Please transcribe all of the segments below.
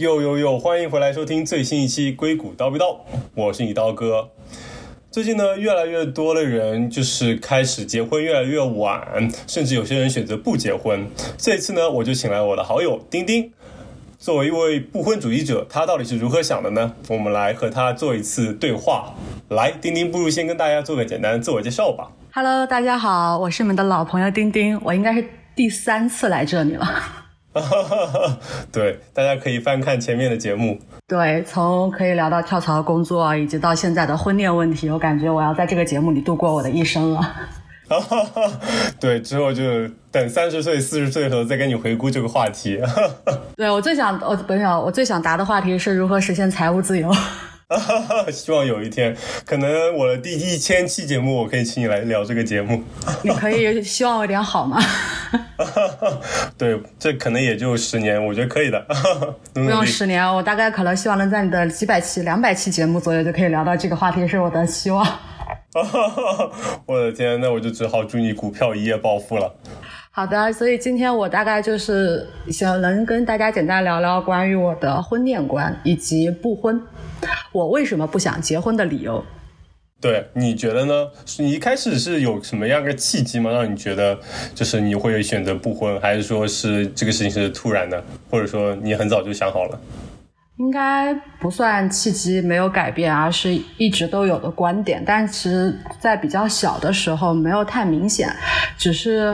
呦呦呦！欢迎回来收听最新一期《硅谷叨逼叨》，我是你刀哥。最近呢，越来越多的人就是开始结婚越来越晚，甚至有些人选择不结婚。这次呢，我就请来我的好友丁丁，作为一位不婚主义者，他到底是如何想的呢？我们来和他做一次对话。来，丁丁，不如先跟大家做个简单的自我介绍吧。Hello，大家好，我是你们的老朋友丁丁，我应该是第三次来这里了。对，大家可以翻看前面的节目。对，从可以聊到跳槽工作，以及到现在的婚恋问题，我感觉我要在这个节目里度过我的一生了。对，之后就等三十岁、四十岁的时候再跟你回顾这个话题。对我最想，我本想我最想答的话题是如何实现财务自由。希望有一天，可能我的第一千期节目，我可以请你来聊这个节目。你可以希望我点好吗？对，这可能也就十年，我觉得可以的。不用十年，我大概可能希望能在你的几百期、两百期节目左右就可以聊到这个话题，是我的希望。我的天，那我就只好祝你股票一夜暴富了。好的，所以今天我大概就是想能跟大家简单聊聊关于我的婚恋观以及不婚，我为什么不想结婚的理由。对，你觉得呢？你一开始是有什么样的契机吗？让你觉得就是你会选择不婚，还是说是这个事情是突然的，或者说你很早就想好了？应该不算契机没有改变，而是一直都有的观点。但其实，在比较小的时候没有太明显，只是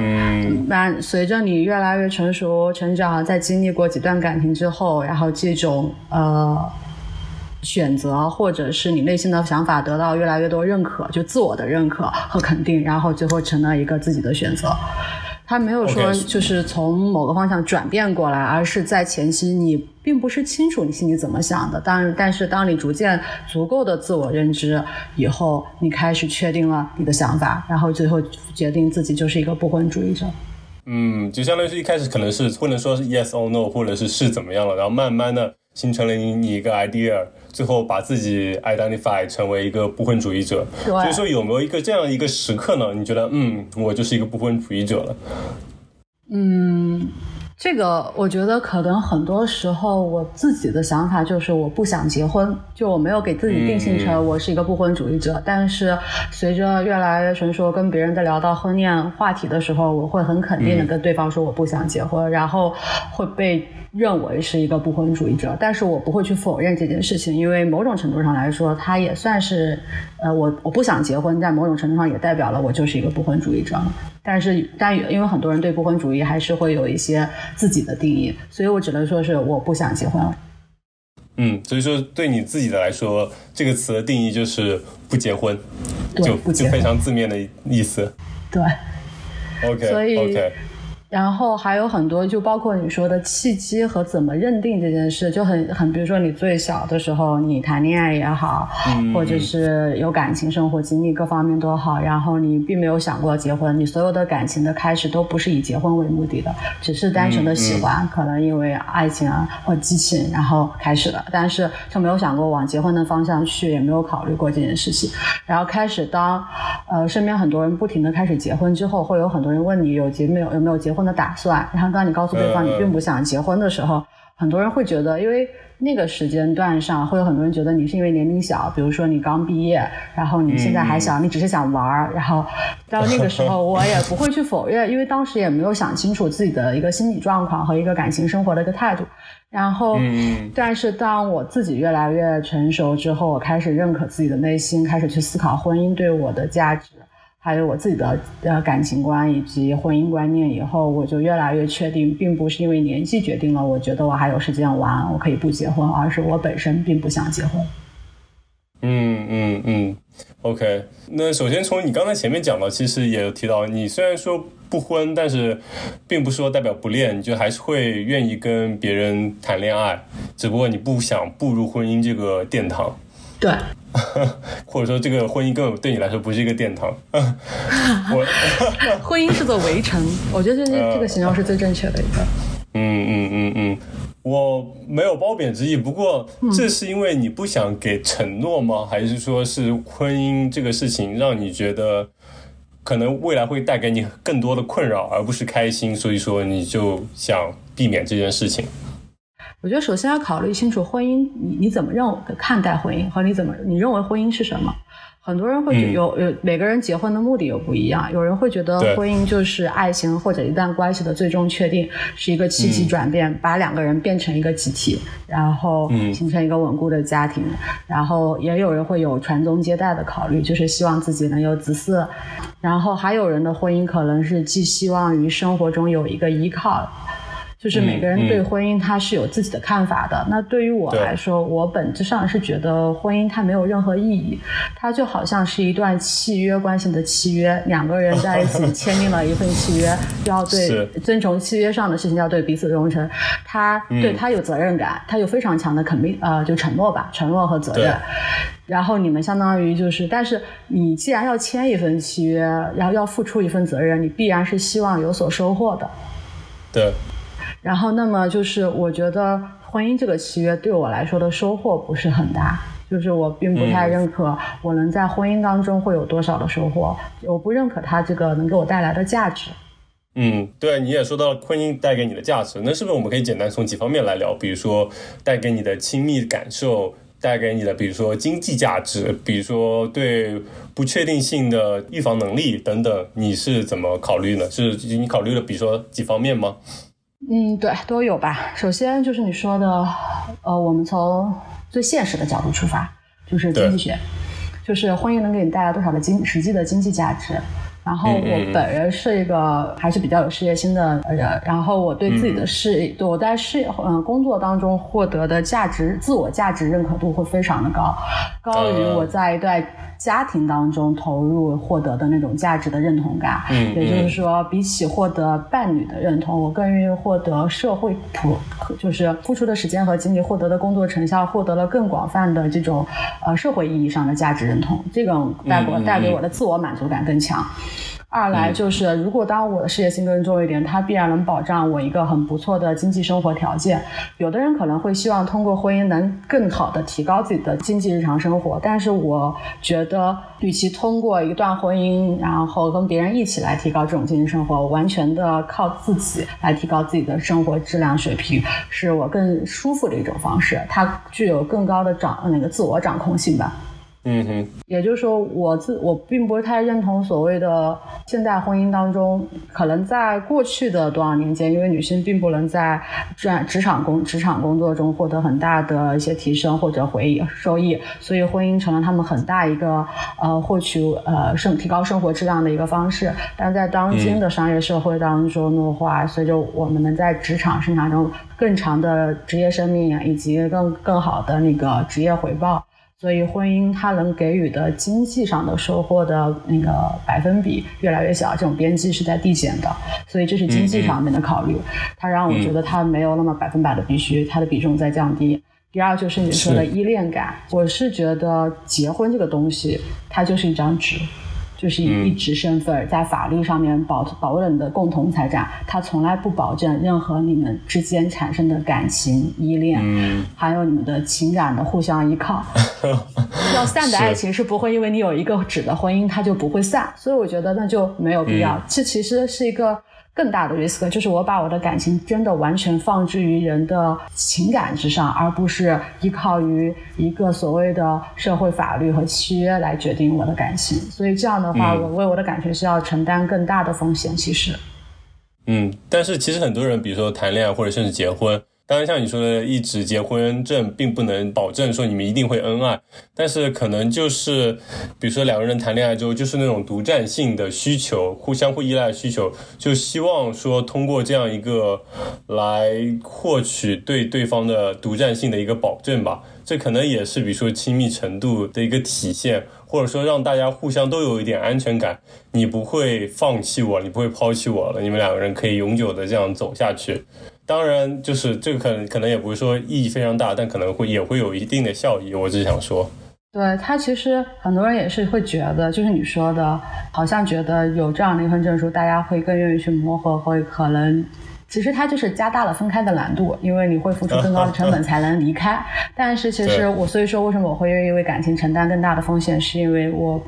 慢随着你越来越成熟、成长，在经历过几段感情之后，然后这种呃选择或者是你内心的想法得到越来越多认可，就自我的认可和肯定，然后最后成了一个自己的选择。他没有说就是从某个方向转变过来，而是在前期你并不是清楚你心里怎么想的。但但是当你逐渐足够的自我认知以后，你开始确定了你的想法，然后最后决定自己就是一个不婚主义者。嗯，就相当于是一开始可能是不能说是 yes or no，或者是是怎么样了，然后慢慢的形成了你你一个 idea。最后把自己 identify 成为一个不婚主义者，所以说有没有一个这样一个时刻呢？你觉得，嗯，我就是一个不婚主义者了？嗯。这个我觉得可能很多时候我自己的想法就是我不想结婚，就我没有给自己定性成我是一个不婚主义者。但是随着越来越成熟，跟别人在聊到婚恋话题的时候，我会很肯定的跟对方说我不想结婚，然后会被认为是一个不婚主义者。但是我不会去否认这件事情，因为某种程度上来说，它也算是，呃，我我不想结婚，在某种程度上也代表了我就是一个不婚主义者。但是，但因为很多人对不婚主义还是会有一些自己的定义，所以我只能说是我不想结婚了。嗯，所以说对你自己的来说，这个词的定义就是不结婚，就就非常字面的意思。对，OK，所以 OK。然后还有很多，就包括你说的契机和怎么认定这件事，就很很，比如说你最小的时候，你谈恋爱也好，或者是有感情生活经历各方面都好，然后你并没有想过结婚，你所有的感情的开始都不是以结婚为目的的，只是单纯的喜欢，可能因为爱情啊或激情然后开始了，但是就没有想过往结婚的方向去，也没有考虑过这件事情。然后开始当呃身边很多人不停的开始结婚之后，会有很多人问你有结没有有没有结婚的打算，然后当你告诉对方你并不想结婚的时候，很多人会觉得，因为那个时间段上会有很多人觉得你是因为年龄小，比如说你刚毕业，然后你现在还小，你只是想玩儿，然后到那个时候我也不会去否认，因为当时也没有想清楚自己的一个心理状况和一个感情生活的一个态度。然后，但是当我自己越来越成熟之后，我开始认可自己的内心，开始去思考婚姻对我的价值。还有我自己的呃感情观以及婚姻观念，以后我就越来越确定，并不是因为年纪决定了，我觉得我还有时间玩，我可以不结婚，而是我本身并不想结婚。嗯嗯嗯，OK。那首先从你刚才前面讲的，其实也有提到，你虽然说不婚，但是并不说代表不恋，你就还是会愿意跟别人谈恋爱，只不过你不想步入婚姻这个殿堂。对。或者说，这个婚姻根本对你来说不是一个殿堂。我 婚姻是座围城，我觉得这这个形容是最正确的一个。嗯嗯嗯嗯，我没有褒贬之意，不过这是因为你不想给承诺吗？还是说是婚姻这个事情让你觉得可能未来会带给你更多的困扰，而不是开心，所以说你就想避免这件事情？我觉得首先要考虑清楚婚姻，你你怎么认看待婚姻和你怎么你认为婚姻是什么？很多人会觉有有每个人结婚的目的又不一样，有人会觉得婚姻就是爱情或者一段关系的最终确定，是一个契机转变，把两个人变成一个集体，然后形成一个稳固的家庭。然后也有人会有传宗接代的考虑，就是希望自己能有子嗣。然后还有人的婚姻可能是寄希望于生活中有一个依靠。就是每个人对婚姻他是有自己的看法的。那对于我来说，我本质上是觉得婚姻它没有任何意义，它就好像是一段契约关系的契约，两个人在一起 签订了一份契约，要对遵从契约上的事情，要对彼此忠诚。他对他有责任感，他有非常强的肯定呃，就承诺吧，承诺和责任。然后你们相当于就是，但是你既然要签一份契约，然后要付出一份责任，你必然是希望有所收获的。对。然后，那么就是我觉得婚姻这个契约对我来说的收获不是很大，就是我并不太认可我能在婚姻当中会有多少的收获，我不认可它这个能给我带来的价值。嗯，对，你也说到了婚姻带给你的价值，那是不是我们可以简单从几方面来聊？比如说带给你的亲密感受，带给你的比如说经济价值，比如说对不确定性的预防能力等等，你是怎么考虑呢？是你考虑了比如说几方面吗？嗯，对，都有吧。首先就是你说的，呃，我们从最现实的角度出发，就是经济学，就是婚姻能给你带来多少的经实际的经济价值。然后我本人是一个还是比较有事业心的人，然后我对自己的事业，我在事业嗯工作当中获得的价值，自我价值认可度会非常的高，高于我在一段。家庭当中投入获得的那种价值的认同感，嗯，也就是说，比起获得伴侣的认同，我更愿意获得社会普，就是付出的时间和精力获得的工作成效，获得了更广泛的这种呃社会意义上的价值认同，这种带给我带给我的自我满足感更强。二来就是，如果当我的事业心更重一点，它必然能保障我一个很不错的经济生活条件。有的人可能会希望通过婚姻能更好的提高自己的经济日常生活，但是我觉得，与其通过一段婚姻，然后跟别人一起来提高这种经济生活，完全的靠自己来提高自己的生活质量水平，是我更舒服的一种方式。它具有更高的掌那个自我掌控性吧。嗯哼，也就是说，我自我并不太认同所谓的现代婚姻当中，可能在过去的多少年间，因为女性并不能在职职场工职场工作中获得很大的一些提升或者回收益，所以婚姻成了他们很大一个呃获取呃生提高生活质量的一个方式。但在当今的商业社会当中的话，随着我们能在职场生涯中更长的职业生命以及更更好的那个职业回报。所以，婚姻它能给予的经济上的收获的那个百分比越来越小，这种边际是在递减的。所以，这是经济方面的考虑，它让我觉得它没有那么百分百的必须，它的比重在降低。第二，就是你说的依恋感，我是觉得结婚这个东西，它就是一张纸。就是以一职身份在法律上面保保证你的共同财产，他从来不保证任何你们之间产生的感情依恋，还有你们的情感的互相依靠。要散的爱情是不会因为你有一个纸的婚姻它就不会散，所以我觉得那就没有必要。这其实是一个。更大的 risk 就是我把我的感情真的完全放置于人的情感之上，而不是依靠于一个所谓的社会法律和契约来决定我的感情。所以这样的话，我为我的感情是要承担更大的风险。其实，嗯，但是其实很多人，比如说谈恋爱或者甚至结婚。当然，像你说的，一纸结婚证并不能保证说你们一定会恩爱，但是可能就是，比如说两个人谈恋爱之后，就是那种独占性的需求，互相互依赖的需求，就希望说通过这样一个来获取对对方的独占性的一个保证吧。这可能也是比如说亲密程度的一个体现，或者说让大家互相都有一点安全感，你不会放弃我，你不会抛弃我了，你们两个人可以永久的这样走下去。当然，就是这个可能可能也不是说意义非常大，但可能会也会有一定的效益。我只想说，对他其实很多人也是会觉得，就是你说的，好像觉得有这样的一份证书，大家会更愿意去磨合，会可能其实它就是加大了分开的难度，因为你会付出更高的成本才能离开。但是其实我所以说，为什么我会愿意为感情承担更大的风险，是因为我。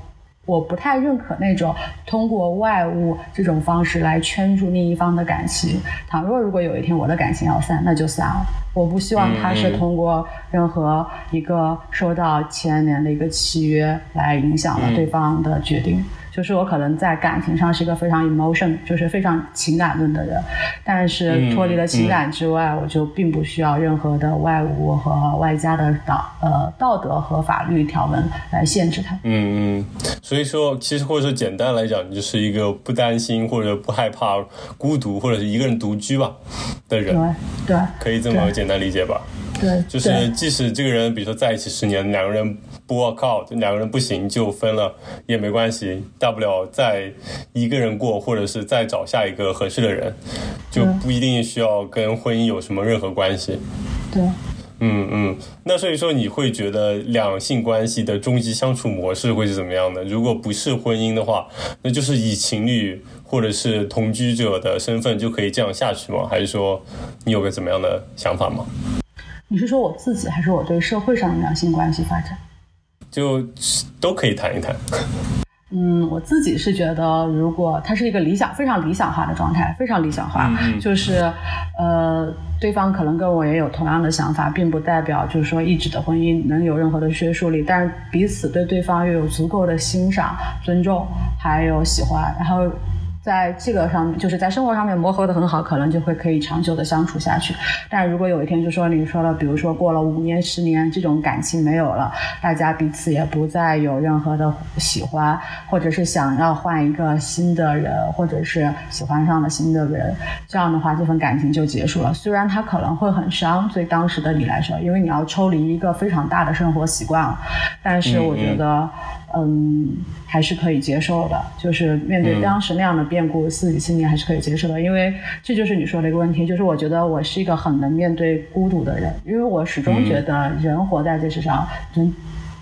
我不太认可那种通过外物这种方式来圈住另一方的感情。倘若如果有一天我的感情要散，那就散了。我不希望他是通过任何一个受到牵连的一个契约来影响了对方的决定。就是我可能在感情上是一个非常 emotion，就是非常情感论的人，但是脱离了情感之外，我就并不需要任何的外物和外加的道呃道德和法律条文来限制它。嗯嗯，所以说其实或者说简单来讲，你就是一个不担心或者不害怕孤独或者是一个人独居吧的人。对对，可以这么简单理解吧？对，就是即使这个人比如说在一起十年，两个人。不 work out，两个人不行就分了也没关系，大不了再一个人过，或者是再找下一个合适的人，就不一定需要跟婚姻有什么任何关系。对，嗯嗯，那所以说你会觉得两性关系的终极相处模式会是怎么样的？如果不是婚姻的话，那就是以情侣或者是同居者的身份就可以这样下去吗？还是说你有个怎么样的想法吗？你是说我自己，还是我对社会上的两性关系发展？就都可以谈一谈。嗯，我自己是觉得，如果它是一个理想、非常理想化的状态，非常理想化，就是呃，对方可能跟我也有同样的想法，并不代表就是说一纸的婚姻能有任何的约束力。但是彼此对对方又有足够的欣赏、尊重，还有喜欢，然后。在这个上面，就是在生活上面磨合的很好，可能就会可以长久的相处下去。但如果有一天就说你说了，比如说过了五年、十年，这种感情没有了，大家彼此也不再有任何的喜欢，或者是想要换一个新的人，或者是喜欢上了新的人，这样的话，这份感情就结束了。虽然它可能会很伤，对当时的你来说，因为你要抽离一个非常大的生活习惯。但是我觉得。嗯，还是可以接受的，就是面对当时那样的变故，自己心里还是可以接受的，因为这就是你说的一个问题，就是我觉得我是一个很能面对孤独的人，因为我始终觉得人活在这世上，人。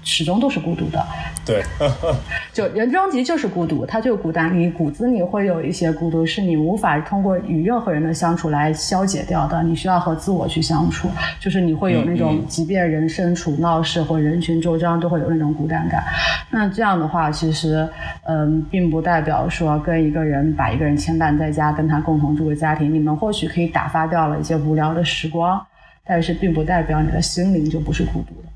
始终都是孤独的，对，就人终极就是孤独，他就孤单，你骨子里会有一些孤独，是你无法通过与任何人的相处来消解掉的，你需要和自我去相处，就是你会有那种，即便人身处闹市或人群周章，都会有那种孤单感。那这样的话，其实，嗯，并不代表说跟一个人把一个人牵绊在家，跟他共同住个家庭，你们或许可以打发掉了一些无聊的时光，但是并不代表你的心灵就不是孤独的。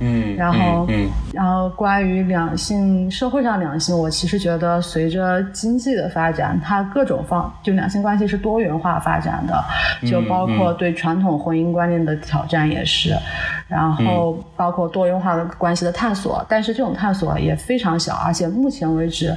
嗯，然后，嗯然后关于两性，社会上两性，我其实觉得随着经济的发展，它各种方就两性关系是多元化发展的，就包括对传统婚姻观念的挑战也是，然后包括多元化的关系的探索，但是这种探索也非常小，而且目前为止，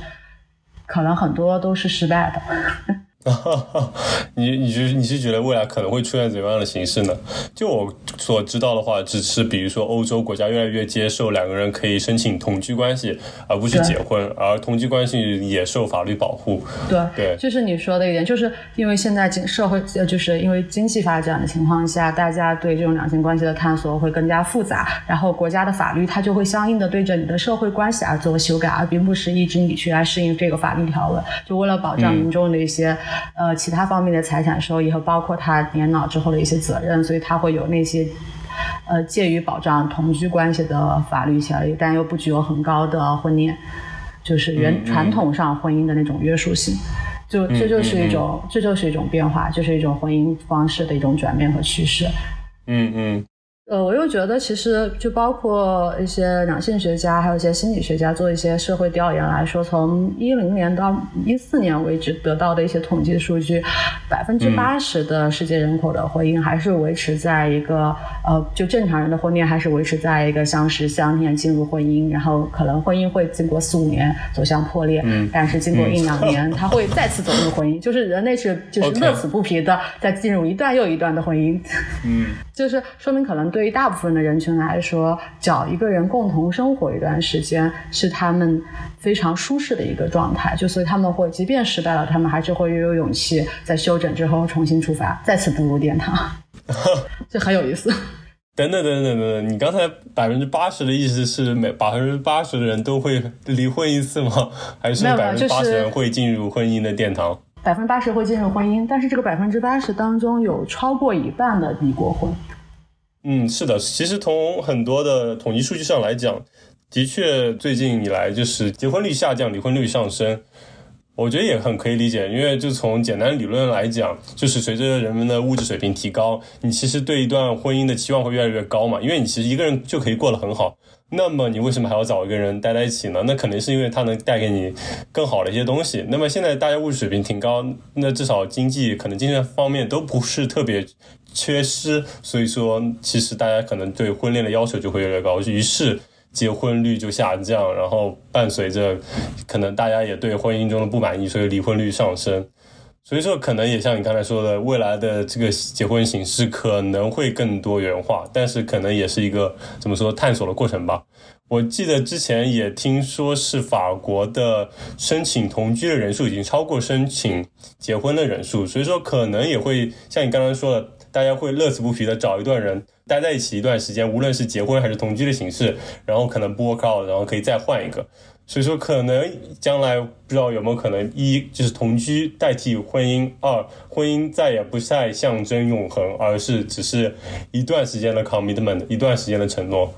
可能很多都是失败的。你你是你是觉得未来可能会出现怎么样的形式呢？就我所知道的话，只是比如说欧洲国家越来越接受两个人可以申请同居关系，而不是结婚，而同居关系也受法律保护。对对，就是你说的一点，就是因为现在经社会呃，就是因为经济发展的情况下，大家对这种两性关系的探索会更加复杂，然后国家的法律它就会相应的对着你的社会关系而做修改，而并不是一直你去来适应这个法律条文，就为了保障民众的一些。呃，其他方面的财产收益和包括他年老之后的一些责任，所以他会有那些呃介于保障同居关系的法律效力，但又不具有很高的婚恋，就是原传统上婚姻的那种约束性，就这就是一种这就是一种变化，就是一种婚姻方式的一种转变和趋势。嗯嗯。呃，我又觉得其实就包括一些两性学家，还有一些心理学家做一些社会调研来说，从一零年到一四年为止得到的一些统计数据，百分之八十的世界人口的婚姻还是维持在一个呃，就正常人的婚恋还是维持在一个相识相恋进入婚姻，然后可能婚姻会经过四五年走向破裂，但是经过一两年，他会再次走入婚姻，就是人类是就是乐此不疲的在进入一段又一段的婚姻，嗯，就是说明可能。对于大部分的人群来说，找一个人共同生活一段时间是他们非常舒适的一个状态。就所以他们会，即便失败了，他们还是会又有勇气在休整之后重新出发，再次步入殿堂。这很有意思。等等等等等等，你刚才百分之八十的意思是每百分之八十的人都会离婚一次吗？还是百分之八十人会进入婚姻的殿堂？百分之八十会进入婚姻，但是这个百分之八十当中有超过一半的离过婚。嗯，是的，其实从很多的统计数据上来讲，的确，最近以来就是结婚率下降，离婚率上升。我觉得也很可以理解，因为就从简单理论来讲，就是随着人们的物质水平提高，你其实对一段婚姻的期望会越来越高嘛。因为你其实一个人就可以过得很好，那么你为什么还要找一个人待在一起呢？那肯定是因为他能带给你更好的一些东西。那么现在大家物质水平挺高，那至少经济可能精神方面都不是特别缺失，所以说其实大家可能对婚恋的要求就会越来越高，于是。结婚率就下降，然后伴随着可能大家也对婚姻中的不满意，所以离婚率上升。所以说，可能也像你刚才说的，未来的这个结婚形式可能会更多元化，但是可能也是一个怎么说探索的过程吧。我记得之前也听说是法国的申请同居的人数已经超过申请结婚的人数，所以说可能也会像你刚刚说的，大家会乐此不疲的找一段人。待在一起一段时间，无论是结婚还是同居的形式，然后可能不 work out，然后可以再换一个。所以说，可能将来不知道有没有可能，一就是同居代替婚姻，二婚姻再也不再象征永恒，而是只是一段时间的 commitment，一段时间的承诺。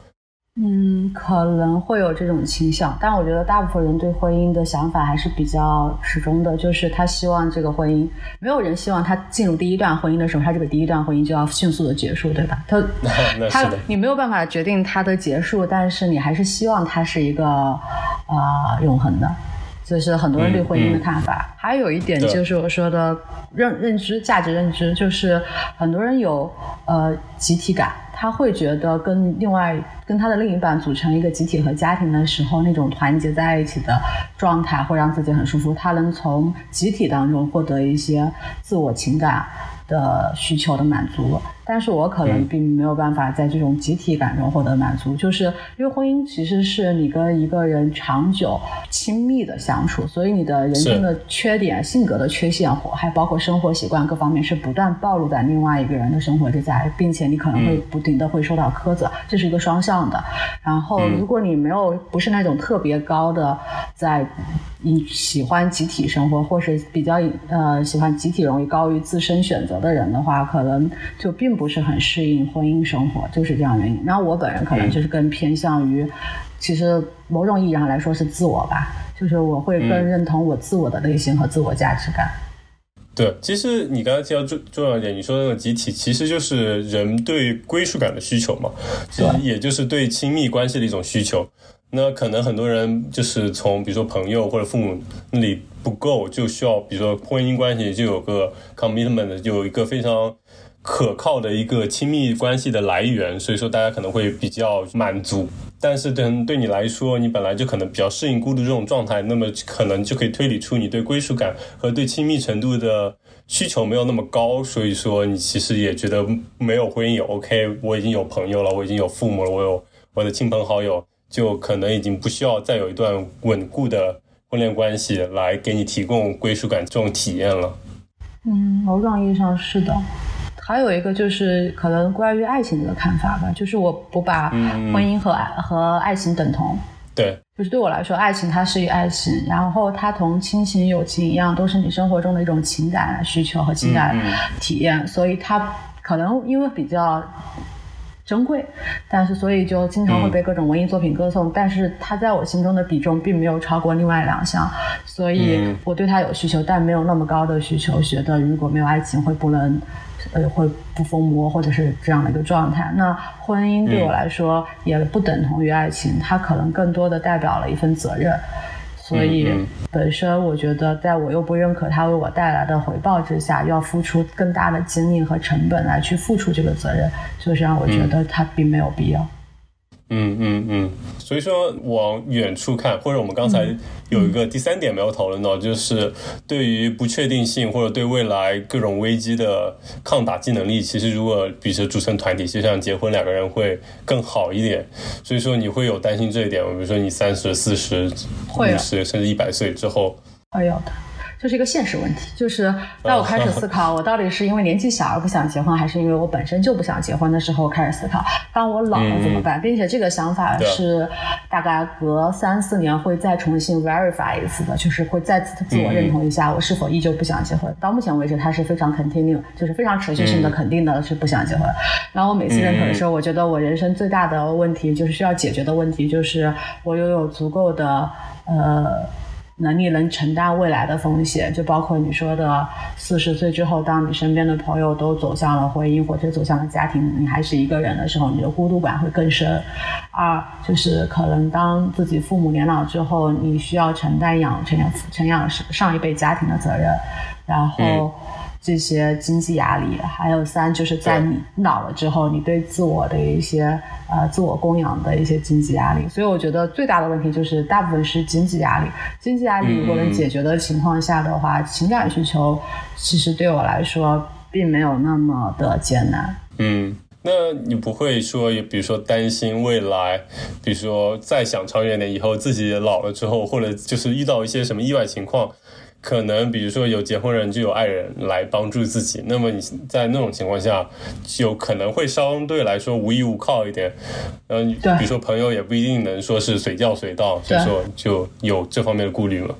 嗯，可能会有这种倾向，但我觉得大部分人对婚姻的想法还是比较始终的，就是他希望这个婚姻，没有人希望他进入第一段婚姻的时候，他这个第一段婚姻就要迅速的结束，对吧？他他你没有办法决定他的结束，但是你还是希望他是一个啊永恒的，这是很多人对婚姻的看法。还有一点就是我说的认认知价值认知，就是很多人有呃集体感。他会觉得跟另外跟他的另一半组成一个集体和家庭的时候，那种团结在一起的状态会让自己很舒服。他能从集体当中获得一些自我情感。的需求的满足，但是我可能并没有办法在这种集体感中获得满足，就是因为婚姻其实是你跟一个人长久亲密的相处，所以你的人生的缺点、性格的缺陷，还包括生活习惯各方面，是不断暴露在另外一个人的生活之下，并且你可能会不停的会受到苛责，这是一个双向的。然后，如果你没有不是那种特别高的在。你喜欢集体生活，或是比较呃喜欢集体容易高于自身选择的人的话，可能就并不是很适应婚姻生活，就是这样原因。然后我本人可能就是更偏向于，其实某种意义上来说是自我吧，就是我会更认同我自我的内心和自我价值感。对，其实你刚才提到重重要一点，你说那个集体其实就是人对归属感的需求嘛，其实也就是对亲密关系的一种需求。那可能很多人就是从比如说朋友或者父母那里不够，就需要比如说婚姻关系就有个 commitment，有一个非常可靠的一个亲密关系的来源，所以说大家可能会比较满足。但是对对你来说，你本来就可能比较适应孤独这种状态，那么可能就可以推理出你对归属感和对亲密程度的需求没有那么高，所以说你其实也觉得没有婚姻也 OK，我已经有朋友了，我已经有父母了，我有我的亲朋好友。就可能已经不需要再有一段稳固的婚恋关系来给你提供归属感这种体验了。嗯，某种意义上是的。还有一个就是可能关于爱情的看法吧，就是我不把婚姻和爱和爱情等同。对，就是对我来说，爱情它是一爱情，然后它同亲情、友情一样，都是你生活中的一种情感需求和情感体验，所以它可能因为比较。珍贵，但是所以就经常会被各种文艺作品歌颂，但是它在我心中的比重并没有超过另外两项，所以我对它有需求，但没有那么高的需求，觉得如果没有爱情会不能，呃，会不疯魔或者是这样的一个状态。那婚姻对我来说也不等同于爱情，它可能更多的代表了一份责任。所以，本身我觉得，在我又不认可他为我带来的回报之下，要付出更大的精力和成本来去付出这个责任，就是让我觉得他并没有必要。嗯嗯嗯，所以说往远处看，或者我们刚才有一个第三点没有讨论到，就是对于不确定性或者对未来各种危机的抗打击能力，其实如果比如说组成团体，就像结婚两个人会更好一点。所以说你会有担心这一点吗？比如说你三十四十、五十甚至一百岁之后，会有的。就是一个现实问题。就是在我开始思考，我到底是因为年纪小而不想结婚，还是因为我本身就不想结婚的时候，开始思考，当我老了怎么办？并且这个想法是大概隔三四年会再重新 verify 一次的，就是会再次自我认同一下，我是否依旧不想结婚。到目前为止，它是非常 continue，就是非常持续性的肯定的是不想结婚。然后我每次认可的时候，我觉得我人生最大的问题就是需要解决的问题，就是我拥有足够的呃。能力能承担未来的风险，就包括你说的四十岁之后，当你身边的朋友都走向了婚姻或者走向了家庭，你还是一个人的时候，你的孤独感会更深。二就是可能当自己父母年老之后，你需要承担养成养成养上一辈家庭的责任，然后。这些经济压力，还有三就是在你老了之后，你对自我的一些呃自我供养的一些经济压力。所以我觉得最大的问题就是大部分是经济压力。经济压力如果能解决的情况下的话，情感需求其实对我来说并没有那么的艰难。嗯，那你不会说，比如说担心未来，比如说再想长远点，以后自己老了之后，或者就是遇到一些什么意外情况？可能比如说有结婚人就有爱人来帮助自己，那么你在那种情况下，就可能会相对来说无依无靠一点。嗯，比如说朋友也不一定能说是随叫随到，所以说就有这方面的顾虑吗？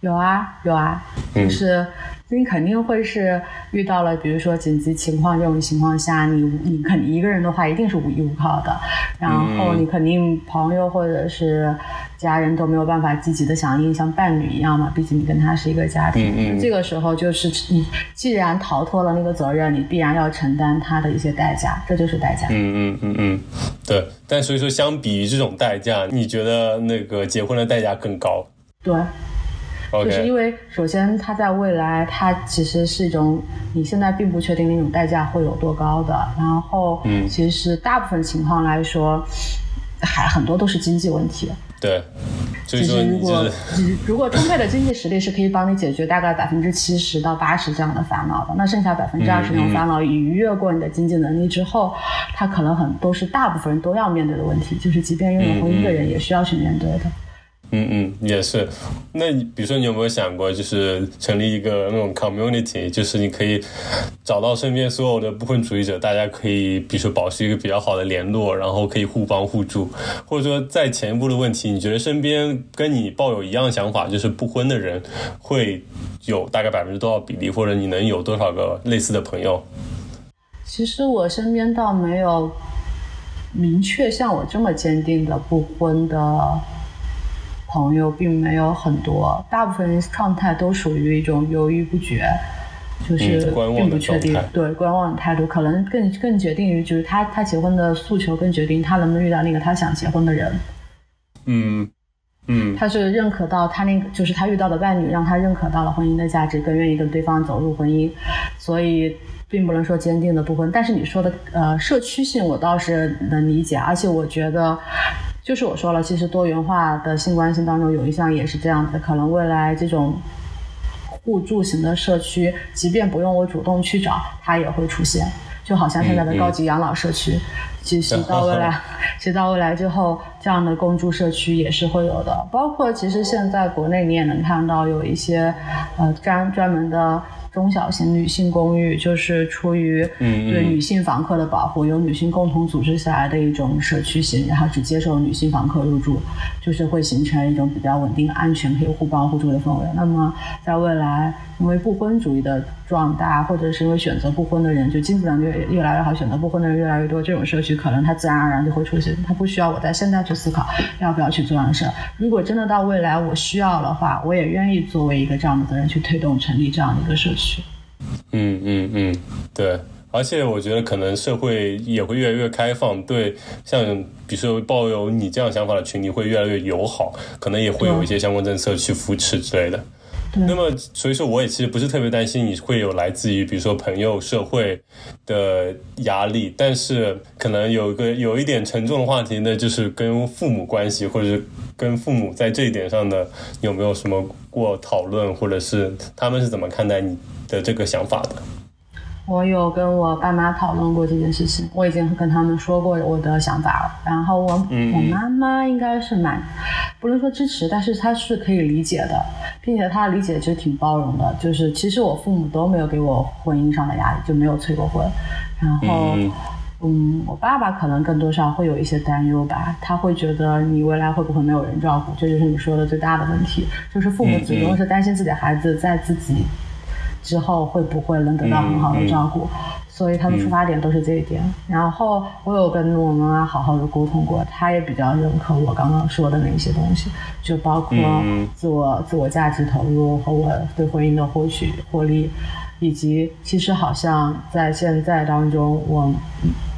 有啊，有啊，就是。你肯定会是遇到了，比如说紧急情况这种情况下，你你肯定一个人的话一定是无依无靠的，然后你肯定朋友或者是家人都没有办法积极的响应，像伴侣一样嘛，毕竟你跟他是一个家庭。这个时候就是你既然逃脱了那个责任，你必然要承担他的一些代价，这就是代价。嗯嗯嗯嗯，对。但所以说，相比于这种代价，你觉得那个结婚的代价更高？对。就是因为，首先，它在未来，它其实是一种你现在并不确定那种代价会有多高的。然后，嗯，其实大部分情况来说，还很多都是经济问题。对，其实如果如果充沛的经济实力是可以帮你解决大概百分之七十到八十这样的烦恼的，那剩下百分之二十那种烦恼逾越过你的经济能力之后，它可能很都是大部分人都要面对的问题，就是即便拥有婚姻的人也需要去面对的。嗯嗯，也是。那你比如说，你有没有想过，就是成立一个那种 community，就是你可以找到身边所有的不婚主义者，大家可以，比如说保持一个比较好的联络，然后可以互帮互助。或者说，在前一步的问题，你觉得身边跟你抱有一样想法，就是不婚的人，会有大概百分之多少比例，或者你能有多少个类似的朋友？其实我身边倒没有明确像我这么坚定的不婚的。朋友并没有很多，大部分人状态都属于一种犹豫不决，就是并不确定，对观望的态度，可能更更决定于就是他他结婚的诉求，更决定他能不能遇到那个他想结婚的人。嗯嗯，他是认可到他那个就是他遇到的伴侣，让他认可到了婚姻的价值，更愿意跟对方走入婚姻，所以并不能说坚定的不婚。但是你说的呃社区性，我倒是能理解，而且我觉得。就是我说了，其实多元化的性关系当中有一项也是这样子，可能未来这种互助型的社区，即便不用我主动去找，它也会出现。就好像现在的高级养老社区，其实 到未来，其实到未来之后，这样的共住社区也是会有的。包括其实现在国内你也能看到有一些呃专专门的。中小型女性公寓就是出于对女性房客的保护，由女性共同组织下来的一种社区型，然后只接受女性房客入住，就是会形成一种比较稳定、安全、可以互帮互助的氛围。那么在未来，因为不婚主义的壮大，或者是因为选择不婚的人就经济能力越来越好，选择不婚的人越来越多，这种社区可能它自然而然就会出现，它不需要我在现在去思考要不要去做这样的事。如果真的到未来我需要的话，我也愿意作为一个这样的责任去推动成立这样的一个社区。嗯嗯嗯，对，而且我觉得可能社会也会越来越开放，对，像比如说抱有你这样想法的群体会越来越友好，可能也会有一些相关政策去扶持之类的。那么，所以说我也其实不是特别担心你会有来自于比如说朋友、社会的压力，但是可能有一个有一点沉重的话题呢，就是跟父母关系，或者是跟父母在这一点上的有没有什么过讨论，或者是他们是怎么看待你的这个想法的？我有跟我爸妈讨论过这件事情，我已经跟他们说过我的想法了。然后我我妈妈应该是蛮不能说支持，但是她是可以理解的，并且她理解其实挺包容的。就是其实我父母都没有给我婚姻上的压力，就没有催过婚。然后嗯，我爸爸可能更多上会有一些担忧吧，他会觉得你未来会不会没有人照顾，这就是你说的最大的问题，就是父母始终是担心自己孩子在自己。之后会不会能得到很好的照顾？所以他的出发点都是这一点。然后我有跟我妈妈好好的沟通过，她也比较认可我刚刚说的那些东西，就包括自我自我价值投入和我对婚姻的获取获利，以及其实好像在现在当中，我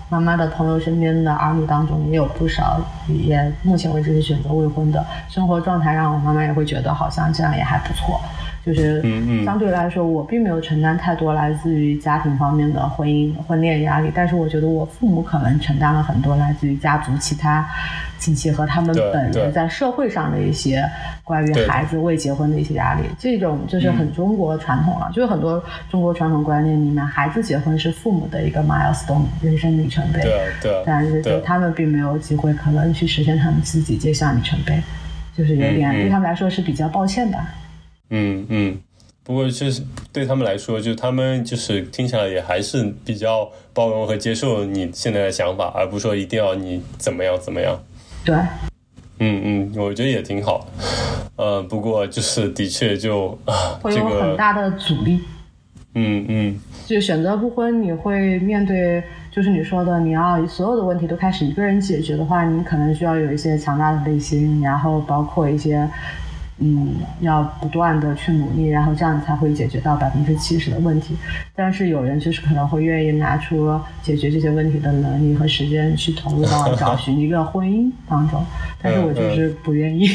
妈妈的朋友身边的儿女当中也有不少，也目前为止是选择未婚的，生活状态让我妈妈也会觉得好像这样也还不错。就是相对来说，我并没有承担太多来自于家庭方面的婚姻婚恋压力，但是我觉得我父母可能承担了很多来自于家族其他亲戚和他们本人在社会上的一些关于孩子未结婚的一些压力。这种就是很中国传统了，就是很多中国传统观念里面，孩子结婚是父母的一个 milestone 人生里程碑。对对。但是就他们并没有机会可能去实现他们自己这项里程碑，就是有点对他们来说是比较抱歉的。嗯嗯，不过就是对他们来说，就他们就是听起来也还是比较包容和接受你现在的想法，而不是说一定要你怎么样怎么样。对，嗯嗯，我觉得也挺好。呃，不过就是的确就啊，会有很大的阻力。嗯嗯，就选择不婚，你会面对就是你说的，你要所有的问题都开始一个人解决的话，你可能需要有一些强大的内心，然后包括一些。嗯，要不断的去努力，然后这样才会解决到百分之七十的问题。但是有人就是可能会愿意拿出解决这些问题的能力和时间去投入到 找寻一个婚姻当中，但是我就是不愿意。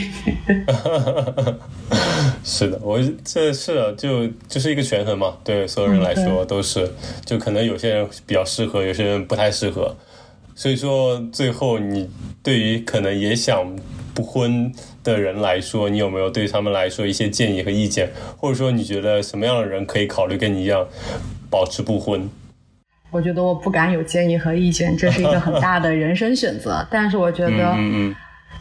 是的，我这是就就是一个权衡嘛，对所有人来说都是，就可能有些人比较适合，有些人不太适合。所以说，最后你对于可能也想不婚。的人来说，你有没有对他们来说一些建议和意见，或者说你觉得什么样的人可以考虑跟你一样保持不婚？我觉得我不敢有建议和意见，这是一个很大的人生选择。但是我觉得。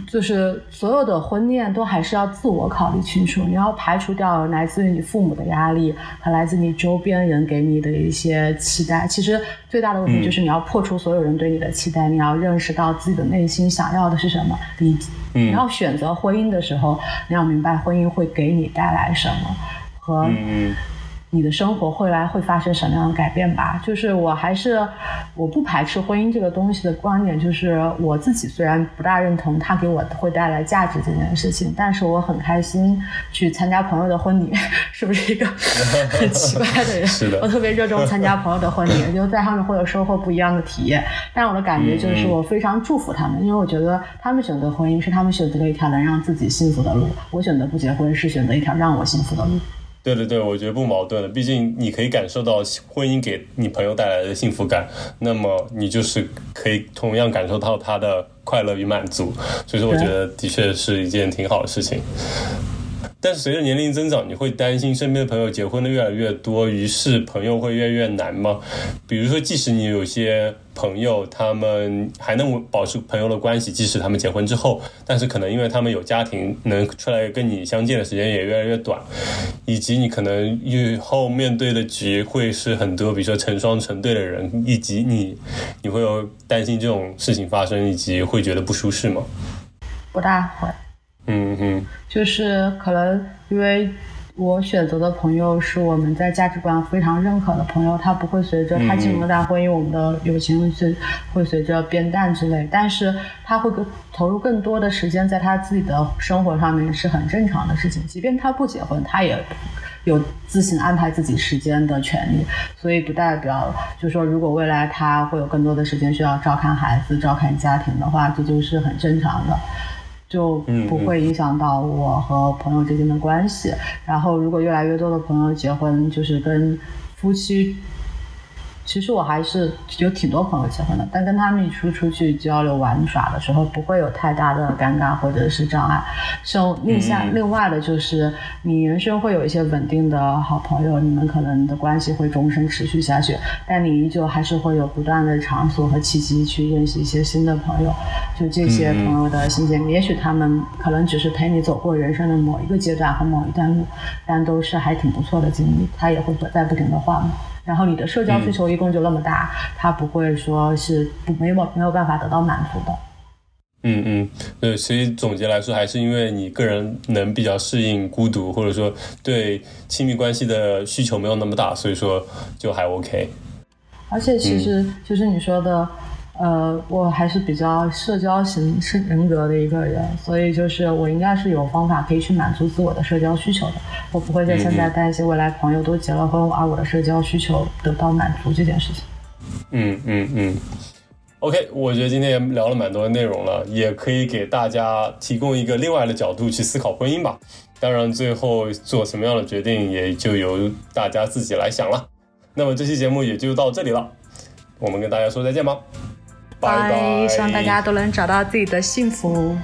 就是所有的婚恋都还是要自我考虑清楚，你要排除掉来自于你父母的压力和来自你周边人给你的一些期待。其实最大的问题就是你要破除所有人对你的期待，你要认识到自己的内心想要的是什么。你你要选择婚姻的时候，你要明白婚姻会给你带来什么和。你的生活未来会发生什么样的改变吧？就是我还是我不排斥婚姻这个东西的观点，就是我自己虽然不大认同它给我会带来价值这件事情，但是我很开心去参加朋友的婚礼，是不是一个很奇怪的人？是的，我特别热衷参加朋友的婚礼，就在上面会有收获不一样的体验。但我的感觉就是我非常祝福他们，因为我觉得他们选择婚姻是他们选择了一条能让自己幸福的路，我选择不结婚是选择一条让我幸福的路。对对对，我觉得不矛盾的。毕竟你可以感受到婚姻给你朋友带来的幸福感，那么你就是可以同样感受到他的快乐与满足。所以说，我觉得的确是一件挺好的事情。但是随着年龄增长，你会担心身边的朋友结婚的越来越多，于是朋友会越来越难吗？比如说，即使你有些朋友，他们还能保持朋友的关系，即使他们结婚之后，但是可能因为他们有家庭，能出来跟你相见的时间也越来越短，以及你可能以后面对的局会是很多，比如说成双成对的人，以及你，你会有担心这种事情发生，以及会觉得不舒适吗？不大会。嗯嗯，就是可能因为我选择的朋友是我们在价值观非常认可的朋友，他不会随着他进入大婚姻，我们的友情是会随着变淡之类。但是他会更投入更多的时间在他自己的生活上面是很正常的事情。即便他不结婚，他也有自行安排自己时间的权利。所以不代表就是说如果未来他会有更多的时间需要照看孩子、照看家庭的话，这就是很正常的。就不会影响到我和朋友之间的关系。然后，如果越来越多的朋友结婚，就是跟夫妻其实我还是有挺多朋友结婚的，但跟他们一出出去交流玩耍的时候，不会有太大的尴尬或者是障碍。像另下另外的就是，你人生会有一些稳定的好朋友，你们可能的关系会终身持续下去，但你依旧还是会有不断的场所和契机去认识一些新的朋友。就这些朋友的新鲜，也许他们可能只是陪你走过人生的某一个阶段和某一段路，但都是还挺不错的经历。他也会在不停的换。然后你的社交需求一共就那么大，他不会说是不没有没有办法得到满足的。嗯嗯，对，所以总结来说，还是因为你个人能比较适应孤独，或者说对亲密关系的需求没有那么大，所以说就还 OK。而且其实就是你说的。呃，我还是比较社交型是人格的一个人，所以就是我应该是有方法可以去满足自我的社交需求的。我不会在现在担心未来朋友都结了婚，而我的社交需求得到满足这件事情。嗯嗯嗯。OK，我觉得今天也聊了蛮多内容了，也可以给大家提供一个另外的角度去思考婚姻吧。当然，最后做什么样的决定，也就由大家自己来想了。那么这期节目也就到这里了，我们跟大家说再见吧。拜，希望大家都能找到自己的幸福。